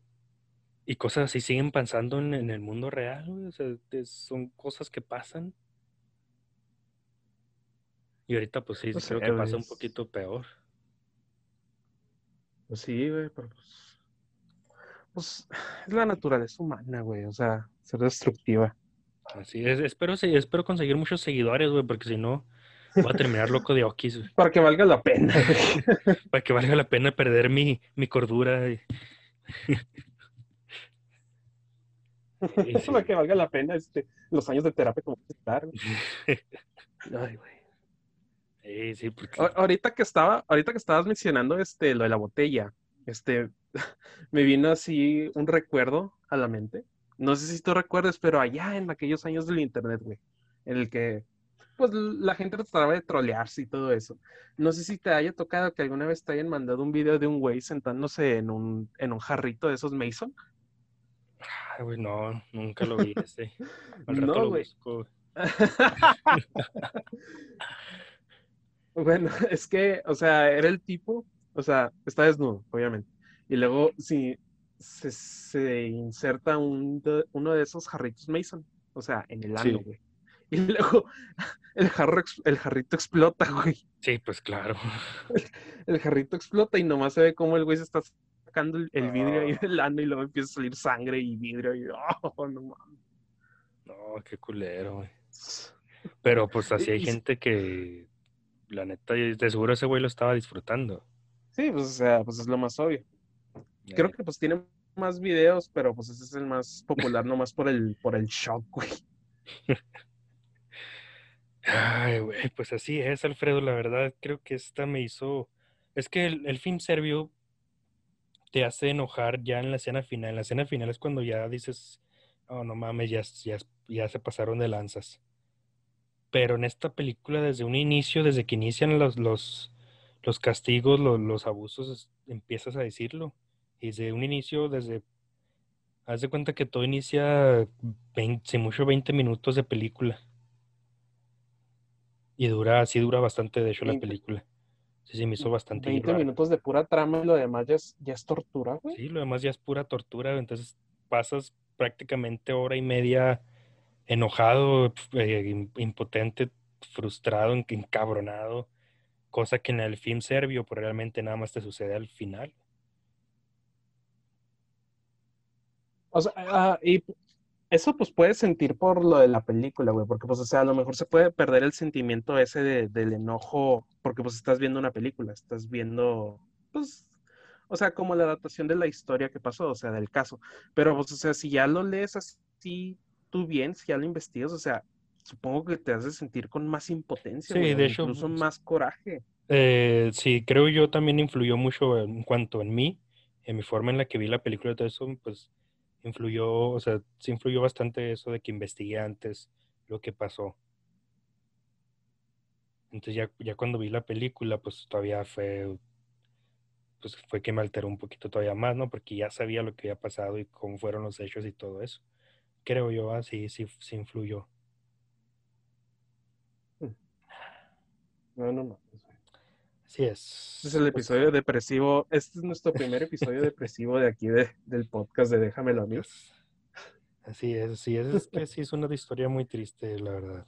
Speaker 1: y cosas así siguen pasando en, el mundo real, O sea, son cosas que pasan. Y ahorita, pues sí, creo que pasa un poquito peor.
Speaker 2: Pues sí, güey, pero pues. Pues es la naturaleza humana, güey. O sea, ser destructiva.
Speaker 1: Así es. Espero, espero conseguir muchos seguidores, güey, porque si no, voy a terminar loco de Okis,
Speaker 2: Para que valga la pena,
Speaker 1: Para que valga la pena perder mi, mi cordura.
Speaker 2: Eso Para que valga la pena este, los años de terapia como estar. Ay,
Speaker 1: güey. Sí, porque...
Speaker 2: Ahorita que estaba, ahorita que estabas mencionando este, lo de la botella, este, me vino así un recuerdo a la mente. No sé si tú recuerdas, pero allá en aquellos años del internet, güey, en el que pues la gente trataba de trolearse y todo eso. No sé si te haya tocado que alguna vez te hayan mandado un video de un güey sentándose en un, en un jarrito de esos Mason.
Speaker 1: Ay, güey, no, nunca lo vi ese. no, güey.
Speaker 2: bueno, es que, o sea, era el tipo, o sea, está desnudo, obviamente. Y luego, si se, inserta un uno de esos jarritos Mason, o sea, en el ano, güey. Y luego el, jarro, el jarrito explota, güey.
Speaker 1: Sí, pues claro.
Speaker 2: El, jarrito explota y nomás se ve cómo el güey se está sacando el, vidrio ahí del ano y luego empieza a salir sangre y vidrio y oh, no mames.
Speaker 1: No, qué culero, güey. Pero pues así hay gente que, la neta, de seguro ese güey lo estaba disfrutando.
Speaker 2: Sí, pues o sea, pues es lo más obvio. Creo que pues tiene más videos, pero pues ese es el más popular nomás por el, por el shock, güey.
Speaker 1: Ay, güey, pues así es, Alfredo, la verdad, creo que esta me hizo... Es que el, film serbio te hace enojar ya en la escena final. En la escena final es cuando ya dices, oh, no mames, ya, ya, ya se pasaron de lanzas. Pero en esta película, desde un inicio, desde que inician los, los, los castigos, los, los abusos, empiezas a decirlo. Y desde un inicio, desde Haz de cuenta que todo inicia 20, mucho 20 minutos de película. Y dura, sí dura bastante, de hecho, la película. Sí, sí, me hizo bastante.
Speaker 2: 20 minutos de pura trama y lo demás ya es, ya es tortura, güey.
Speaker 1: Sí, lo demás ya es pura tortura. Entonces pasas prácticamente hora y media enojado, eh, impotente, frustrado, encabronado. Cosa que en el film serbio, pues realmente nada más te sucede al final.
Speaker 2: O sea, ah, y eso pues puedes sentir por lo de la película, güey, porque pues, o sea, a lo mejor se puede perder el sentimiento ese del enojo, porque pues estás viendo una película, estás viendo, pues, o sea, como la adaptación de la historia que pasó, o sea, del caso. Pero pues, o sea, si ya lo lees así tú bien, si ya lo investigas, o sea, supongo que te hace sentir con más impotencia, sí, de hecho, incluso más coraje.
Speaker 1: Eh, sí, creo yo también influyó mucho en cuanto en mí, en mi forma en la que vi la película y todo eso, pues influyó, o sea, sí influyó bastante eso de que investigué antes lo que pasó. Entonces ya, ya cuando vi la película, pues todavía fue, pues fue que me alteró un poquito todavía más, ¿no? Porque ya sabía lo que había pasado y cómo fueron los hechos y todo eso. Creo yo, así, sí, sí influyó.
Speaker 2: Mm. No, no, no.
Speaker 1: Así es.
Speaker 2: Este es el episodio depresivo. Este es nuestro primer episodio depresivo de aquí del podcast de Déjamelo a mí.
Speaker 1: Así es, así es. Es que sí es una historia muy triste, la verdad.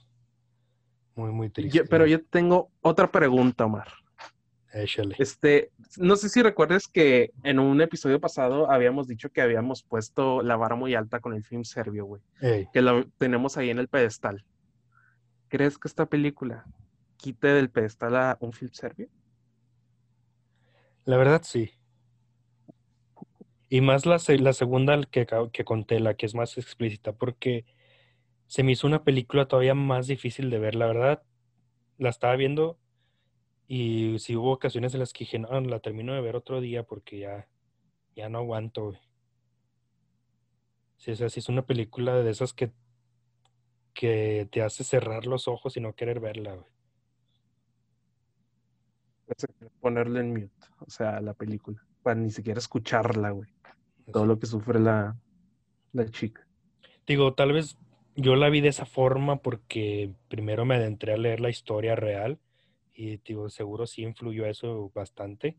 Speaker 1: Muy, muy triste.
Speaker 2: pero yo tengo otra pregunta, Omar.
Speaker 1: Échale.
Speaker 2: Este, no sé si recuerdes que en un episodio pasado habíamos dicho que habíamos puesto la vara muy alta con el film serbio, güey. Que lo tenemos ahí en el pedestal. ¿Crees que esta película quite del pedestal a un film serbio?
Speaker 1: La verdad sí. Y más la, la segunda que, que conté, la que es más explícita, porque se me hizo una película todavía más difícil de ver, la verdad. La estaba viendo y sí hubo ocasiones en las que dije, no, la termino de ver otro día porque ya, ya no aguanto, Sí, o es una película de esas que, que te hace cerrar los ojos y no querer verla, güey
Speaker 2: ponerle en mute, o sea, la película, para ni siquiera escucharla, güey. Todo lo que sufre la, la chica.
Speaker 1: Digo, tal vez yo la vi de esa forma porque primero me adentré a leer la historia real y digo, seguro sí influyó eso bastante.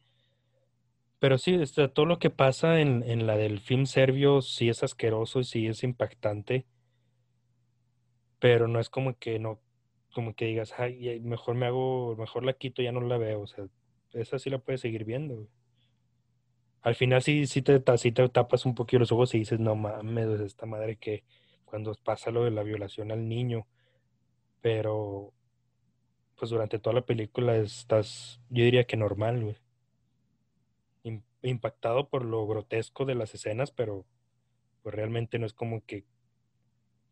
Speaker 1: Pero sí, este, todo lo que pasa en, en, la del film serbio sí es asqueroso y sí es impactante. Pero no es como que no como que digas, ay, mejor me hago, mejor la quito, ya no la veo. O sea, esa sí la puedes seguir viendo. Al final sí, sí, te, tapas un poquito los ojos y dices, no mames, esta madre que cuando pasa lo de la violación al niño. Pero, pues durante toda la película estás, yo diría que normal. Impactado por lo grotesco de las escenas, pero pues realmente no es como que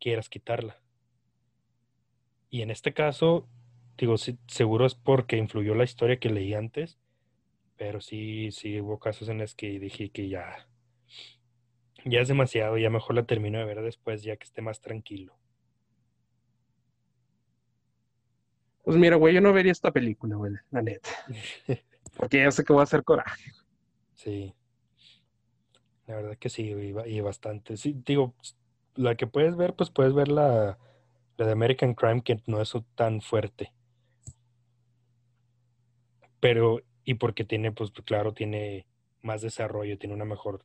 Speaker 1: quieras quitarla. Y en este caso, digo, seguro es porque influyó la historia que leí antes, pero sí, sí hubo casos en los que dije que ya, ya es demasiado, ya mejor la termino de ver después, ya que esté más tranquilo.
Speaker 2: Pues mira, güey, yo no vería esta película, güey, la neta. Porque ya sé que voy a hacer coraje.
Speaker 1: Sí. La verdad que sí, y, bastante. Sí, digo, la que puedes ver, pues puedes ver la, la de American Crime, que no es tan fuerte. Pero, y porque tiene, pues claro, tiene más desarrollo, tiene una mejor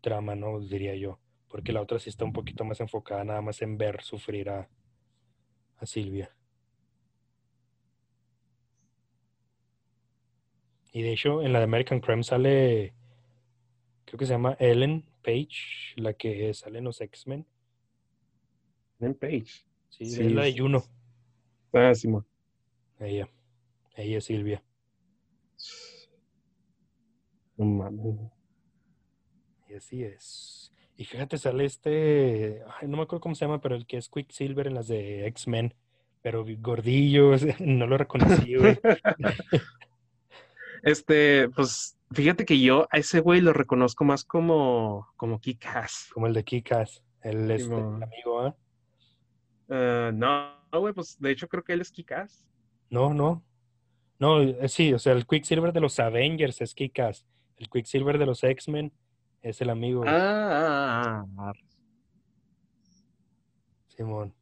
Speaker 1: trama, ¿no? Diría yo. Porque la otra sí está un poquito más enfocada nada más en ver sufrir a, a Silvia. Y de hecho, en la de American Crime sale, creo que se llama Ellen Page, la que sale en los X-Men.
Speaker 2: Ellen Page.
Speaker 1: Sí, es la de Juno.
Speaker 2: Ah, Simón.
Speaker 1: Ella. Ella es Silvia.
Speaker 2: No mames.
Speaker 1: Y así es. Y fíjate, sale este, no me acuerdo cómo se llama, pero el que es Quicksilver en las de X-Men, pero gordillo, no lo reconocí, güey.
Speaker 2: Este, pues fíjate que yo a ese güey lo reconozco más como, como Kikas.
Speaker 1: Como el de Kikas, el, este, amigo, ¿eh?
Speaker 2: Uh, no, güey, pues de hecho creo que él es Kikas.
Speaker 1: No, no. No, eh, sí, o sea, el Quicksilver de los Avengers es Kikas. El Quicksilver de los X-Men es el amigo.
Speaker 2: Ah, ah, ah, ah.
Speaker 1: Simón.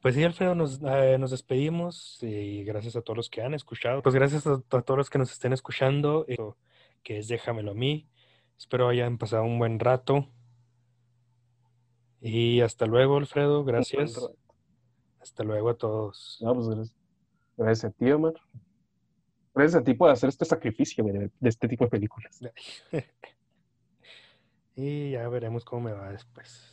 Speaker 1: Pues sí, Alfredo, nos, eh, nos, despedimos y gracias a todos los que han escuchado. Pues gracias a, todos los que nos estén escuchando, que es Déjamelo a mí. Espero hayan pasado un buen rato. Y hasta luego, Alfredo. Gracias. Hasta luego a todos.
Speaker 2: Pues gracias. gracias a ti, Omar. Gracias a ti por hacer este sacrificio de, de este tipo de películas.
Speaker 1: y ya veremos cómo me va después.